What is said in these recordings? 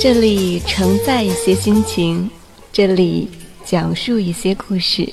这里承载一些心情，这里讲述一些故事。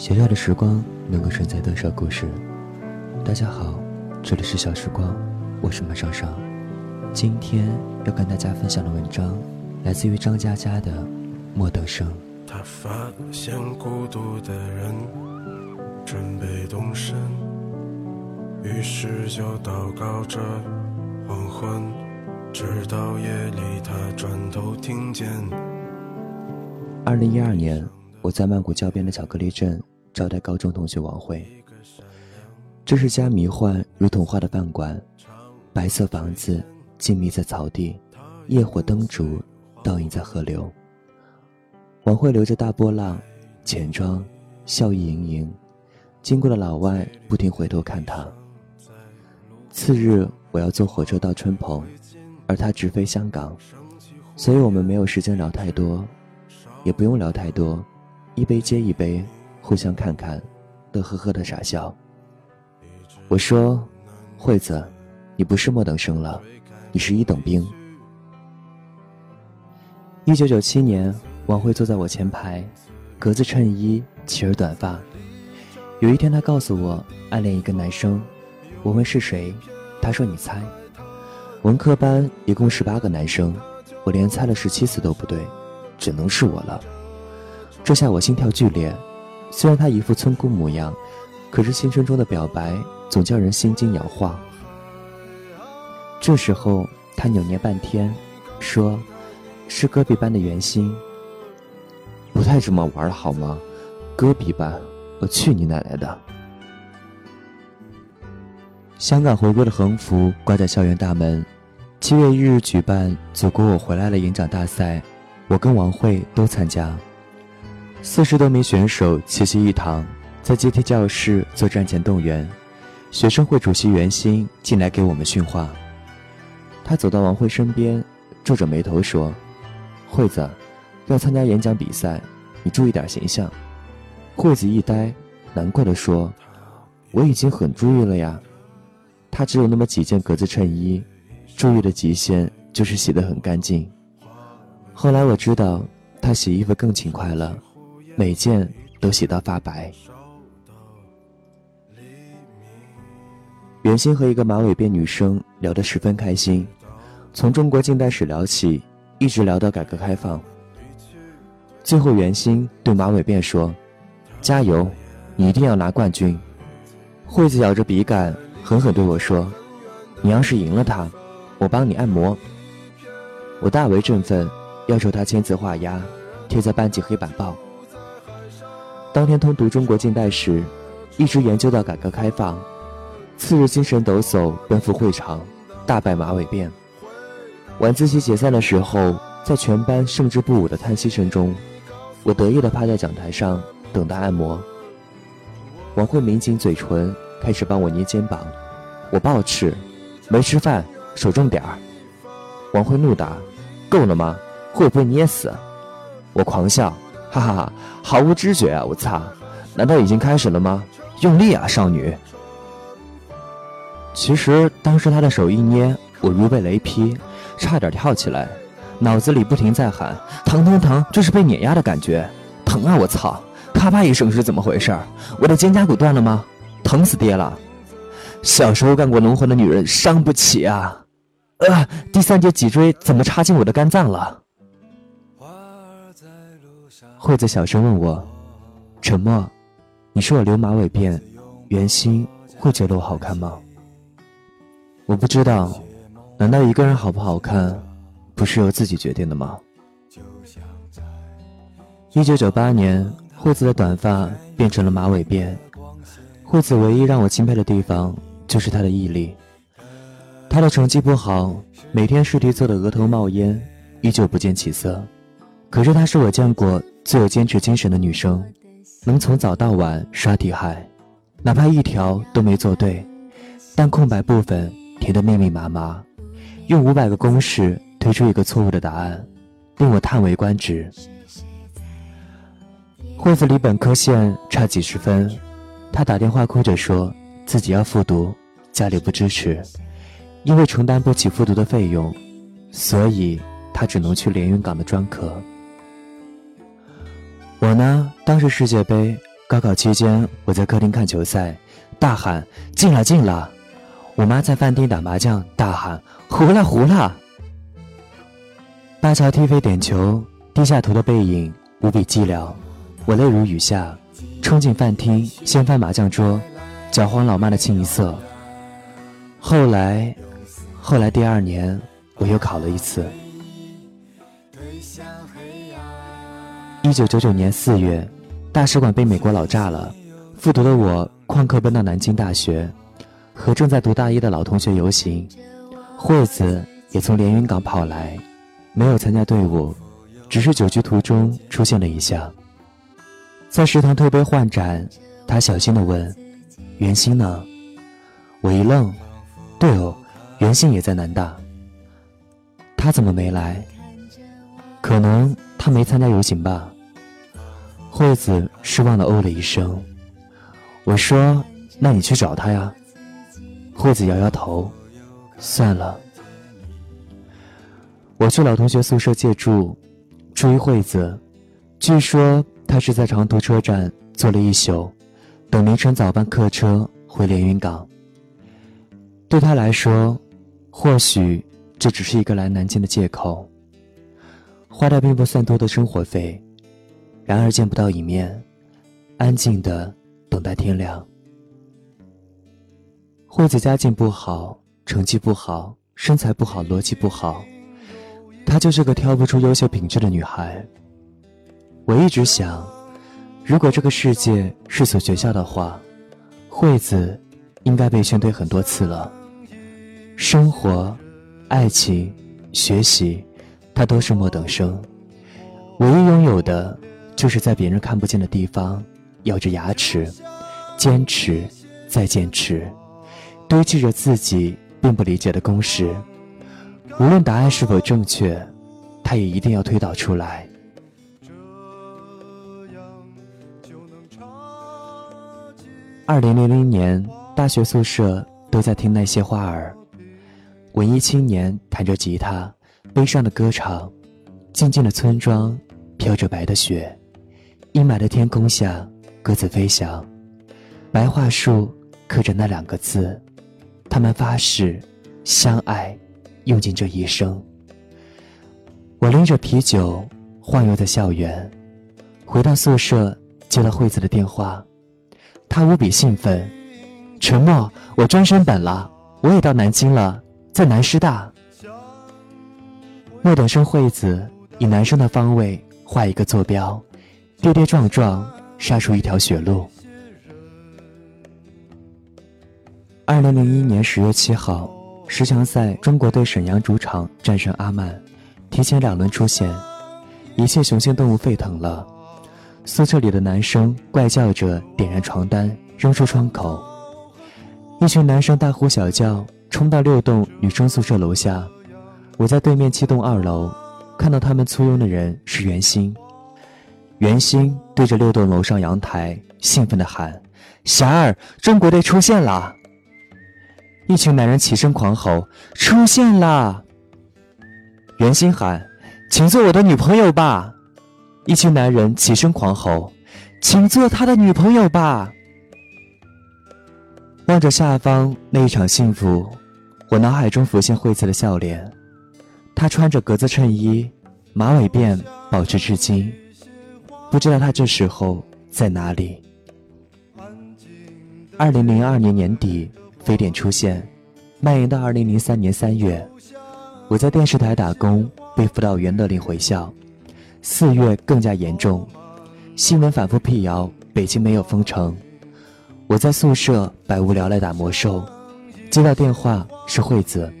小小的时光能够承载多少故事？大家好，这里是小时光，我是马尚尚。今天要跟大家分享的文章，来自于张嘉佳的《莫等生》。他发现孤独的人准备动身，于是就祷告着黄昏，直到夜里他转头听见。二零一二年，我在曼谷郊边的巧克力镇招待高中同学王慧。这是家迷幻如童话的饭馆，白色房子。静谧在草地，夜火灯烛倒映在河流。王慧留着大波浪，浅妆，笑意盈盈。经过的老外不停回头看他。次日我要坐火车到春蓬，而他直飞香港，所以我们没有时间聊太多，也不用聊太多，一杯接一杯，互相看看，乐呵呵的傻笑。我说：“惠子，你不是末等生了。”你是一等兵。一九九七年，王慧坐在我前排，格子衬衣，齐耳短发。有一天，她告诉我暗恋一个男生。我问是谁，她说你猜。文科班一共十八个男生，我连猜了十七次都不对，只能是我了。这下我心跳剧烈。虽然他一副村姑模样，可是青春中的表白总叫人心惊摇晃。这时候，他扭捏半天，说：“是戈壁班的袁心。”不太这么玩了好吗？戈壁班，我去你奶奶的！香港回归的横幅挂在校园大门。七月一日举办“祖国我回来了”演讲大赛，我跟王慧都参加。四十多名选手齐聚一堂，在阶梯教室做战前动员。学生会主席袁鑫进来给我们训话。他走到王慧身边，皱着眉头说：“惠子，要参加演讲比赛，你注意点形象。”惠子一呆，难过的说：“我已经很注意了呀。”他只有那么几件格子衬衣，注意的极限就是洗得很干净。后来我知道，他洗衣服更勤快了，每件都洗到发白。袁心和一个马尾辫女生聊得十分开心。从中国近代史聊起，一直聊到改革开放。最后，袁心对马尾辫说：“加油，你一定要拿冠军。”惠子咬着笔杆，狠狠对我说：“你要是赢了他，我帮你按摩。”我大为振奋，要求他签字画押，贴在班级黑板报。当天通读中国近代史，一直研究到改革开放。次日精神抖擞，奔赴会场，大败马尾辫。晚自习解散的时候，在全班胜之不武的叹息声中，我得意地趴在讲台上等待按摩。王慧抿紧嘴唇，开始帮我捏肩膀。我暴斥：“没吃饭，手重点儿！”王慧怒答：“够了吗？会不会捏死？”我狂笑：“哈哈哈，毫无知觉啊！我擦，难道已经开始了吗？用力啊，少女！”其实当时他的手一捏，我如被雷劈。差点跳起来，脑子里不停在喊：“疼疼疼！”这是被碾压的感觉，疼啊！我操！咔吧一声是怎么回事？我的肩胛骨断了吗？疼死爹了！小时候干过农活的女人伤不起啊！呃，第三节脊椎怎么插进我的肝脏了？惠子小声问我：“沉默，你说我留马尾辫，袁心会觉得我好看吗？”我不知道，难道一个人好不好看，不是由自己决定的吗？一九九八年，惠子的短发变成了马尾辫。惠子唯一让我钦佩的地方，就是她的毅力。她的成绩不好，每天试题做的额头冒烟，依旧不见起色。可是她是我见过最有坚持精神的女生，能从早到晚刷题海，哪怕一条都没做对，但空白部分填得密密麻麻，用五百个公式推出一个错误的答案，令我叹为观止。惠子离本科线差几十分。他打电话哭着说自己要复读，家里不支持，因为承担不起复读的费用，所以他只能去连云港的专科。我呢，当时世界杯高考期间，我在客厅看球赛，大喊进了进了；我妈在饭厅打麻将，大喊胡了胡了。巴乔踢飞点球，低下头的背影无比寂寥，我泪如雨下。冲进饭厅，掀翻麻将桌，搅黄老妈的清一色。后来，后来第二年，我又考了一次。一九九九年四月，大使馆被美国佬炸了，复读的我旷课奔到南京大学，和正在读大一的老同学游行。惠子也从连云港跑来，没有参加队伍，只是酒局途中出现了一下。在食堂推杯换盏，他小心地问：“袁心呢？”我一愣：“对哦，袁心也在南大。他怎么没来？可能他没参加游行吧。”惠子失望地哦了一声。我说：“那你去找他呀。”惠子摇摇头：“算了。”我去老同学宿舍借住，住一惠子，据说。他是在长途车站坐了一宿，等凌晨早班客车回连云港。对他来说，或许这只是一个来南京的借口，花掉并不算多的生活费，然而见不到一面，安静的等待天亮。惠子家境不好，成绩不好，身材不好，逻辑不好，她就是个挑不出优秀品质的女孩。我一直想，如果这个世界是所学校的话，惠子应该被劝退很多次了。生活、爱情、学习，他都是末等生。唯一拥有的，就是在别人看不见的地方，咬着牙齿，坚持，再坚持，堆砌着自己并不理解的公式。无论答案是否正确，他也一定要推导出来。二零零零年，大学宿舍都在听那些花儿，文艺青年弹着吉他，悲伤的歌唱。静静的村庄，飘着白的雪，阴霾的天空下，鸽子飞翔。白桦树刻着那两个字，他们发誓相爱，用尽这一生。我拎着啤酒，晃悠在校园，回到宿舍，接了惠子的电话。她无比兴奋，沉默。我专升本了，我也到南京了，在南师大。莫等生惠子以男生的方位画一个坐标，跌跌撞撞杀出一条血路。二零零一年十月七号，十强赛，中国队沈阳主场战胜阿曼，提前两轮出线，一切雄性动物沸腾了。宿舍里的男生怪叫着点燃床单扔出窗口，一群男生大呼小叫冲到六栋女生宿舍楼下。我在对面七栋二楼看到他们簇拥的人是袁心，袁心对着六栋楼上阳台兴奋地喊：“霞儿，中国队出现了！”一群男人齐声狂吼：“出现了！”袁心喊：“请做我的女朋友吧！”一群男人齐声狂吼：“请做他的女朋友吧！”望着下方那一场幸福，我脑海中浮现惠子的笑脸。她穿着格子衬衣，马尾辫保持至今。不知道他这时候在哪里。二零零二年年底，非典出现，蔓延到二零零三年三月，我在电视台打工，被辅导员勒令回校。四月更加严重，新闻反复辟谣北京没有封城。我在宿舍百无聊赖打魔兽，接到电话是惠子，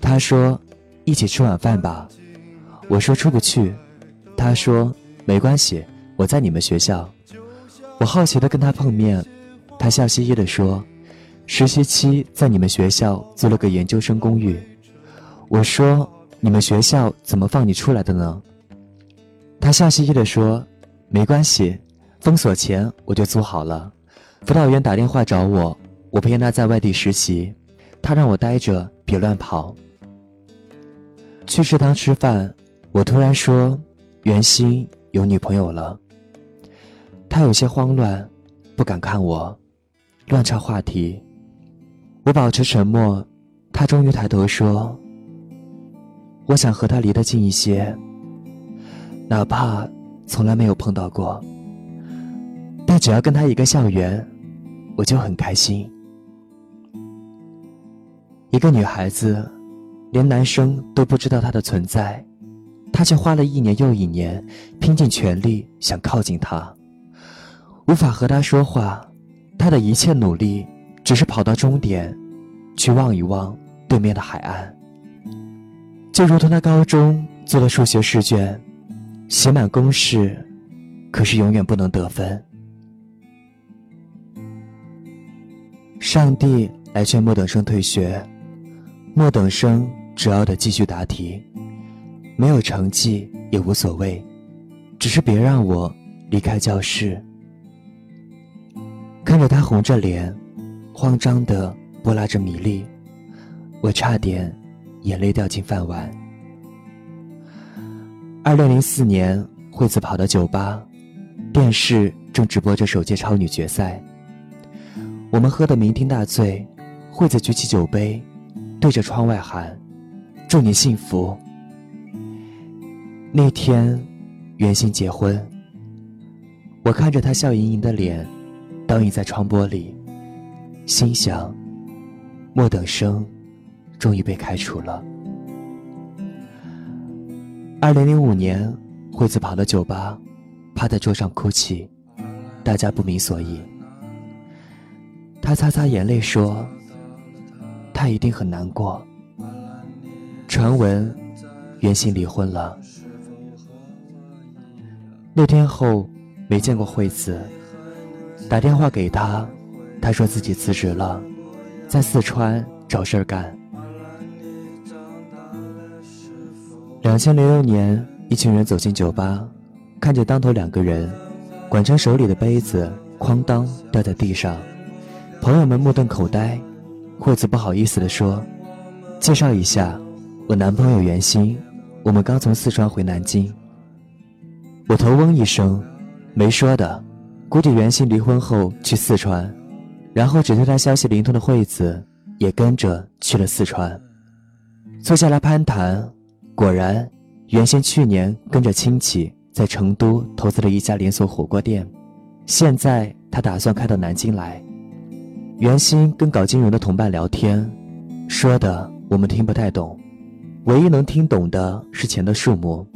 她说：“一起吃晚饭吧。”我说出不去，他说：“没关系，我在你们学校。”我好奇的跟他碰面，他笑嘻嘻的说：“实习期在你们学校租了个研究生公寓。”我说：“你们学校怎么放你出来的呢？”他笑嘻嘻的说：“没关系，封锁前我就租好了。”辅导员打电话找我，我骗他在外地实习，他让我待着，别乱跑。去食堂吃饭，我突然说：“袁鑫有女朋友了。”他有些慌乱，不敢看我，乱插话题。我保持沉默，他终于抬头说：“我想和他离得近一些，哪怕从来没有碰到过。”但只要跟他一个校园，我就很开心。一个女孩子，连男生都不知道她的存在，她却花了一年又一年，拼尽全力想靠近他。无法和他说话，他的一切努力，只是跑到终点，去望一望对面的海岸。就如同他高中做了数学试卷，写满公式，可是永远不能得分。上帝来劝莫等生退学，莫等生只要得继续答题，没有成绩也无所谓，只是别让我离开教室。看着他红着脸，慌张的拨拉着米粒，我差点眼泪掉进饭碗。二零零四年，惠子跑到酒吧，电视正直播着首届超女决赛。我们喝得酩酊大醉，惠子举起酒杯，对着窗外喊：“祝你幸福。”那天，袁心结婚。我看着他笑盈盈的脸，倒映在窗玻璃，心想：莫等生，终于被开除了。二零零五年，惠子跑到酒吧，趴在桌上哭泣，大家不明所以。他擦擦眼泪说：“他一定很难过。”传闻，袁心离婚了。那天后，没见过惠子。打电话给他，他说自己辞职了，在四川找事儿干。两千零六年，一群人走进酒吧，看见当头两个人，管成手里的杯子哐当掉在地上。朋友们目瞪口呆，惠子不好意思地说：“介绍一下，我男朋友袁鑫，我们刚从四川回南京。”我头嗡一声，没说的，估计袁鑫离婚后去四川，然后只对他消息灵通的惠子也跟着去了四川，坐下来攀谈。果然，袁鑫去年跟着亲戚在成都投资了一家连锁火锅店，现在他打算开到南京来。袁鑫跟搞金融的同伴聊天，说的我们听不太懂，唯一能听懂的是钱的数目。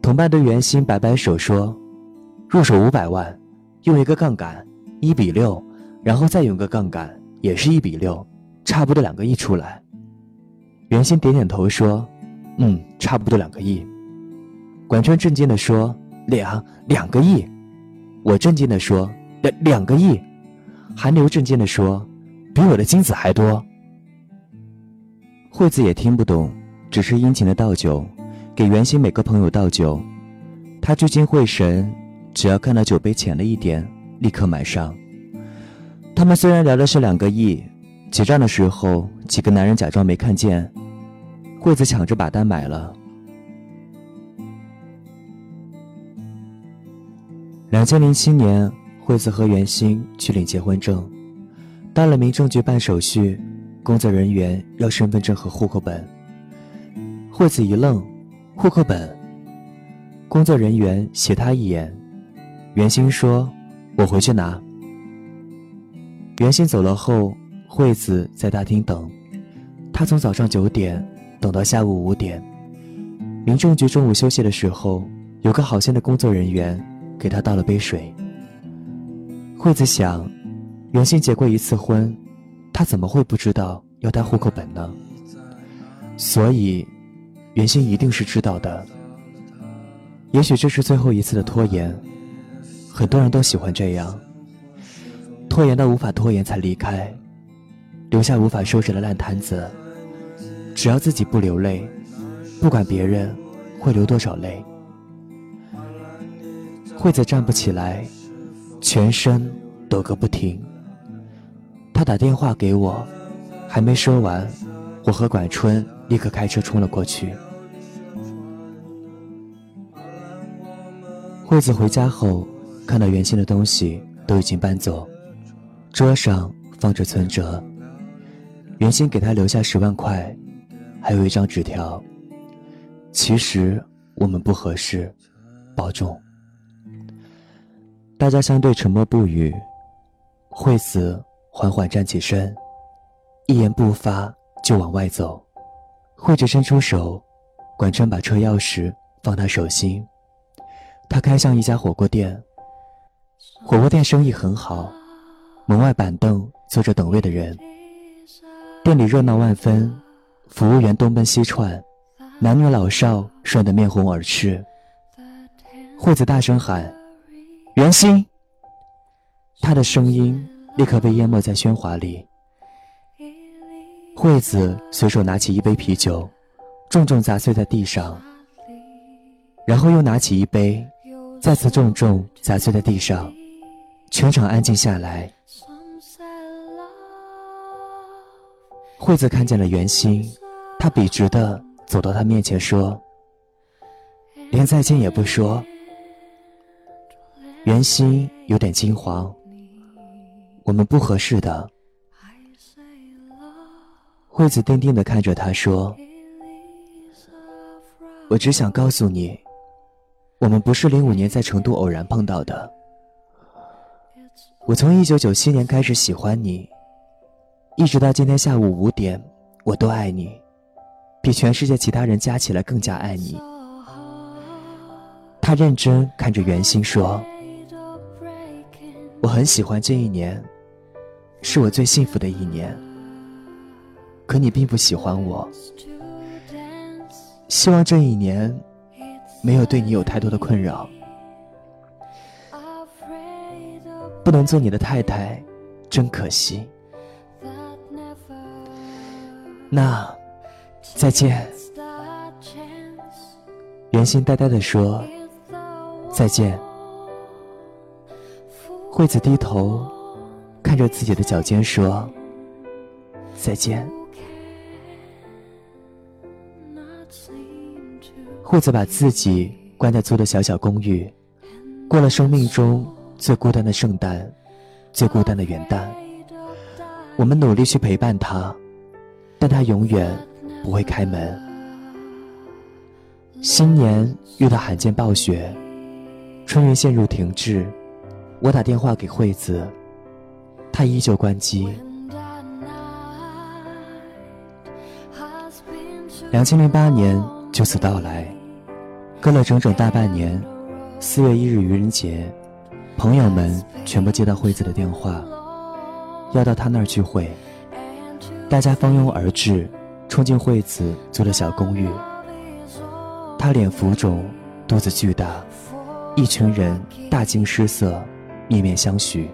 同伴对袁鑫摆摆手说：“入手五百万，用一个杠杆，一比六，然后再用个杠杆，也是一比六，差不多两个亿出来。”袁鑫点点头说：“嗯，差不多两个亿。”管川震惊地说：“两两个亿？”我震惊地说：“两两个亿？”韩流震惊地说：“比我的金子还多。”惠子也听不懂，只是殷勤的倒酒，给袁鑫每个朋友倒酒。他聚精会神，只要看到酒杯浅了一点，立刻买上。他们虽然聊的是两个亿，结账的时候，几个男人假装没看见，惠子抢着把单买了。两千零七年。惠子和袁鑫去领结婚证，到了民政局办手续，工作人员要身份证和户口本。惠子一愣，户口本。工作人员斜他一眼，袁鑫说：“我回去拿。”袁鑫走了后，惠子在大厅等。他从早上九点等到下午五点。民政局中午休息的时候，有个好心的工作人员给他倒了杯水。惠子想，袁心结过一次婚，他怎么会不知道要带户口本呢？所以，袁心一定是知道的。也许这是最后一次的拖延，很多人都喜欢这样。拖延到无法拖延才离开，留下无法收拾的烂摊子。只要自己不流泪，不管别人会流多少泪。惠子站不起来，全身抖个不停。他打电话给我，还没说完，我和管春立刻开车冲了过去。惠子回家后，看到原先的东西都已经搬走。桌上放着存折，原先给他留下十万块，还有一张纸条。其实我们不合适，保重。大家相对沉默不语，惠子缓缓站起身，一言不发就往外走。惠子伸出手，管春把车钥匙放他手心，他开向一家火锅店。火锅店生意很好。门外板凳坐着等位的人，店里热闹万分，服务员东奔西窜，男女老少涮得面红耳赤。惠子大声喊：“袁心！”他的声音立刻被淹没在喧哗里。惠子随手拿起一杯啤酒，重重砸碎在地上，然后又拿起一杯，再次重重砸碎在地上，全场安静下来。惠子看见了袁心，他笔直的走到他面前说：“连再见也不说。”袁心有点惊慌：“我们不合适的。”惠子定定的看着他说：“我只想告诉你，我们不是零五年在成都偶然碰到的。我从一九九七年开始喜欢你。”一直到今天下午五点，我都爱你，比全世界其他人加起来更加爱你。他认真看着袁心说：“我很喜欢这一年，是我最幸福的一年。可你并不喜欢我，希望这一年没有对你有太多的困扰。不能做你的太太，真可惜。”那，再见。袁心呆呆的说：“再见。”惠子低头看着自己的脚尖说：“再见。”惠子把自己关在租的小小公寓，过了生命中最孤单的圣诞，最孤单的元旦。我们努力去陪伴他。但他永远不会开门。新年遇到罕见暴雪，春运陷入停滞。我打电话给惠子，她依旧关机。两千零八年就此到来，隔了整整大半年。四月一日愚人节，朋友们全部接到惠子的电话，要到他那儿聚会。大家蜂拥而至，冲进惠子租的小公寓。他脸浮肿，肚子巨大，一群人大惊失色，面面相觑。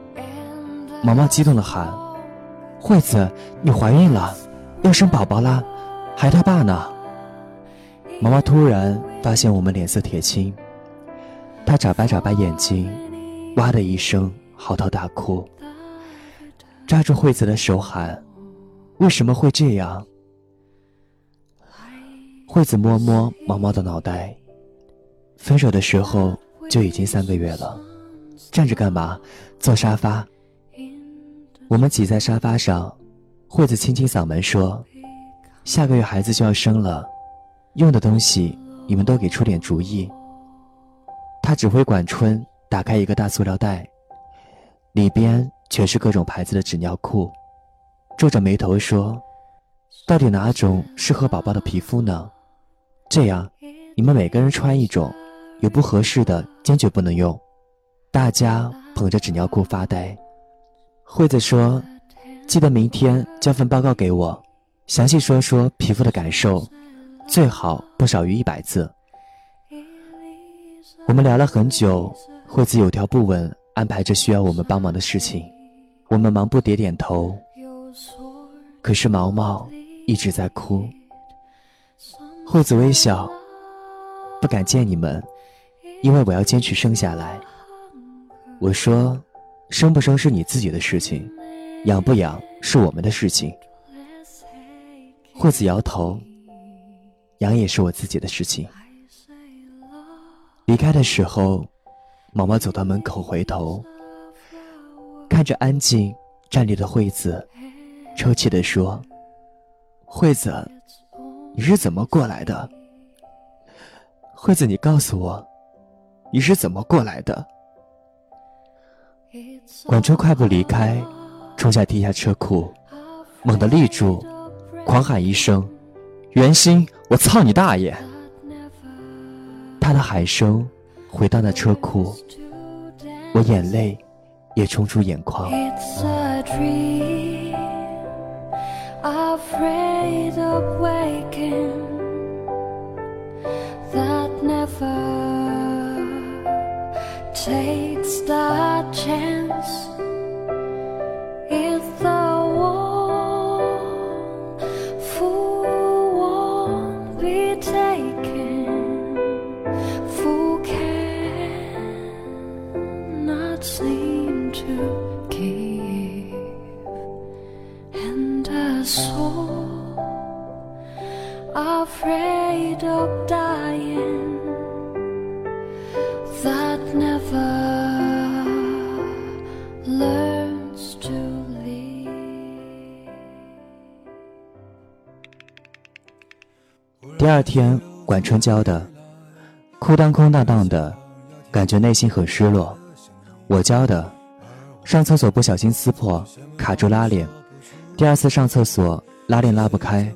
毛毛激动地喊：“惠子，你怀孕了，要生宝宝啦，还他爸呢！”毛毛突然发现我们脸色铁青，他眨巴眨巴眼睛，哇的一声嚎啕大哭，抓住惠子的手喊。为什么会这样？惠子摸摸毛毛的脑袋。分手的时候就已经三个月了，站着干嘛？坐沙发。我们挤在沙发上，惠子清清嗓门说：“下个月孩子就要生了，用的东西你们都给出点主意。”他指挥管春打开一个大塑料袋，里边全是各种牌子的纸尿裤，皱着眉头说：“到底哪种适合宝宝的皮肤呢？这样，你们每个人穿一种，有不合适的坚决不能用。”大家捧着纸尿裤发呆。惠子说：“记得明天交份报告给我，详细说说皮肤的感受，最好不少于一百字。”我们聊了很久，惠子有条不紊安排着需要我们帮忙的事情，我们忙不迭点头。可是毛毛一直在哭。惠子微笑，不敢见你们，因为我要坚持生下来。我说：“生不生是你自己的事情，养不养是我们的事情。”惠子摇头：“养也是我自己的事情。”离开的时候，毛毛走到门口，回头看着安静站立的惠子，抽泣地说：“惠子，你是怎么过来的？惠子，你告诉我，你是怎么过来的？”管春快步离开，冲下地下车库，猛地立住，狂喊一声：“袁鑫，我操你大爷！”他的喊声回到那车库，我眼泪也冲出眼眶。takes the chance us. 天，管春教的，裤裆空荡荡的，感觉内心很失落。我教的，上厕所不小心撕破，卡住拉链，第二次上厕所拉链拉不开，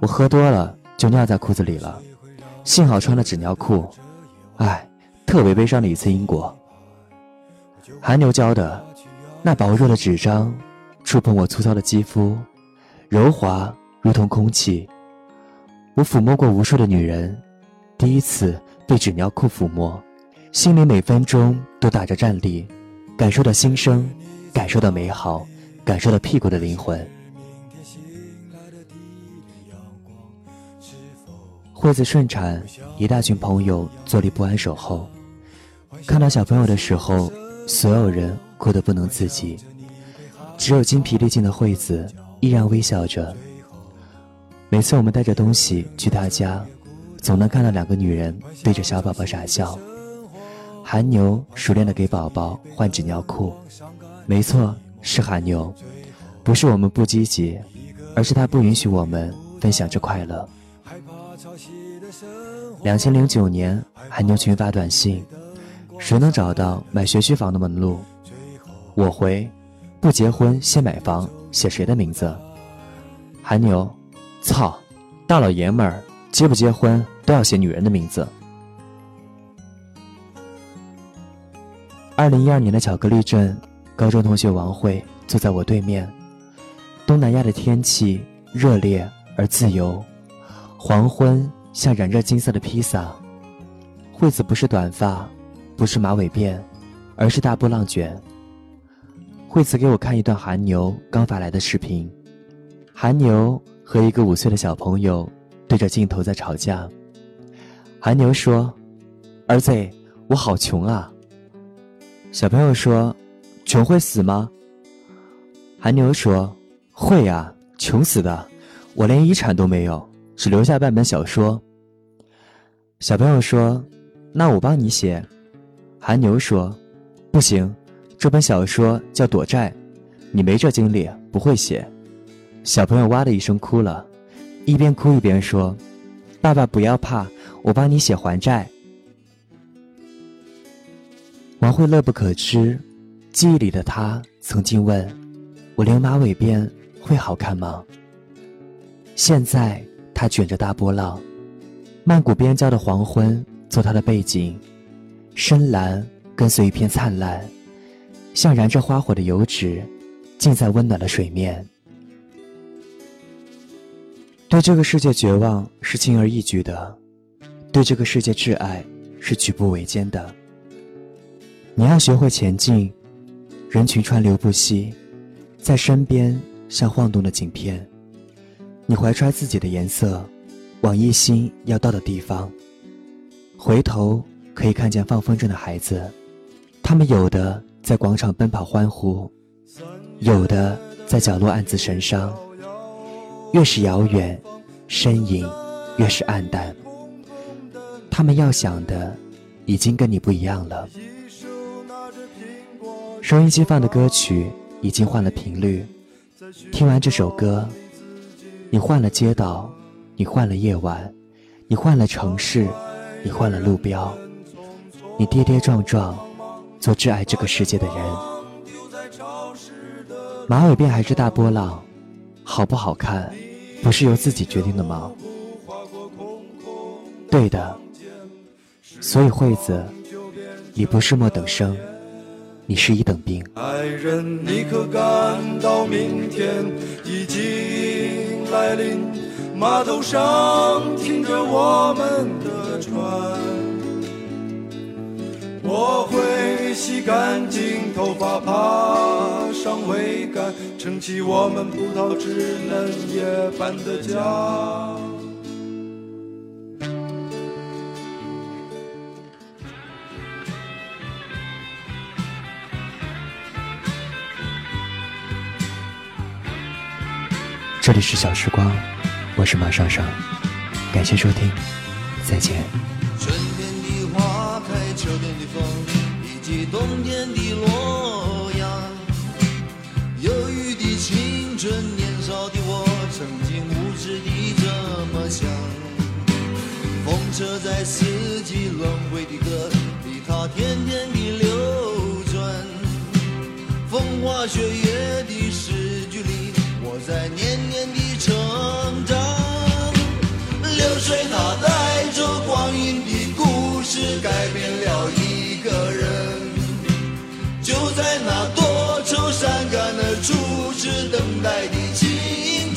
我喝多了就尿在裤子里了，幸好穿了纸尿裤，唉。特别悲伤的一次因果。韩牛教的，那薄弱的纸张，触碰我粗糙的肌肤，柔滑如同空气。我抚摸过无数的女人，第一次被纸尿裤抚摸，心里每分钟都打着战栗，感受到新生，感受到美好，感受到屁股的灵魂。惠子顺产，一大群朋友坐立不安守候。看到小朋友的时候，所有人哭得不能自己，只有精疲力尽的惠子依然微笑着。每次我们带着东西去他家，总能看到两个女人对着小宝宝傻笑。韩牛熟练地给宝宝换纸尿裤，没错，是韩牛，不是我们不积极，而是他不允许我们分享这快乐。两千零九年，韩牛群发短信。谁能找到买学区房的门路？我回：不结婚先买房，写谁的名字？韩牛：操，大老爷们儿结不结婚都要写女人的名字。二零一二年的巧克力镇，高中同学王慧坐在我对面。东南亚的天气热烈而自由，黄昏像染热金色的披萨。惠子不是短发。不是马尾辫，而是大波浪卷。惠子给我看一段韩牛刚发来的视频，韩牛和一个五岁的小朋友对着镜头在吵架。韩牛说：“儿子，我好穷啊。”小朋友说：“穷会死吗？”韩牛说：“会呀，穷死的，我连遗产都没有，只留下半本小说。”小朋友说：“那我帮你写。”韩牛说：“不行，这本小说叫躲债，你没这经历，不会写。”小朋友哇的一声哭了，一边哭一边说：“爸爸不要怕，我帮你写还债。”王慧乐不可支，记忆里的他曾经问：“我留马尾辫会好看吗？”现在他卷着大波浪，曼谷边郊的黄昏做他的背景，深蓝跟随一片灿烂，像燃着花火的油纸，浸在温暖的水面。对这个世界绝望是轻而易举的，对这个世界挚爱是举步维艰的。你要学会前进，人群川流不息，在身边像晃动的景片。你怀揣自己的颜色，往一心要到的地方。回头可以看见放风筝的孩子，他们有的在广场奔跑欢呼，有的在角落暗自神伤。越是遥远，身影越是暗淡。他们要想的，已经跟你不一样了。收音机放的歌曲已经换了频率，听完这首歌，你换了街道，你换了夜晚，你换了城市，你换了路标，你跌跌撞撞，做挚爱这个世界的人。马尾辫还是大波浪，好不好看，不是由自己决定的吗？对的，所以惠子，你不是末等生。你是一等兵。爱人，你可感到明天已经来临？码头上停着我们的船，我会洗干净头发，爬上桅杆，撑起我们葡萄枝嫩叶般的家。这里是小时光，我是马上上，感谢收听，再见。冬天的洛阳。忧郁的青春，年少的我，曾经无知的这么想。风车在四季轮回的歌里，它天天的流转。风花雪月的诗句里。我在年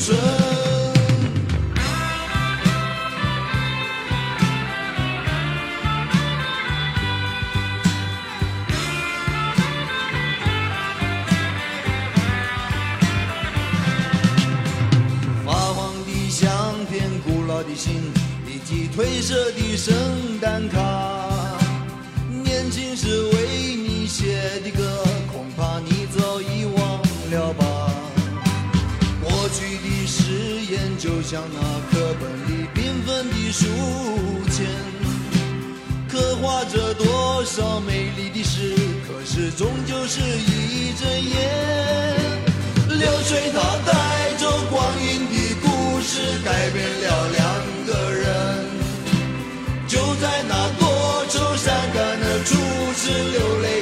春发黄的相片古老的信以及褪色的圣诞卡。像那课本里缤纷的书签，刻画着多少美丽的诗，可是终究是一阵烟。流水它带走光阴的故事，改变了两。个人，就在那多愁善感的初识流泪。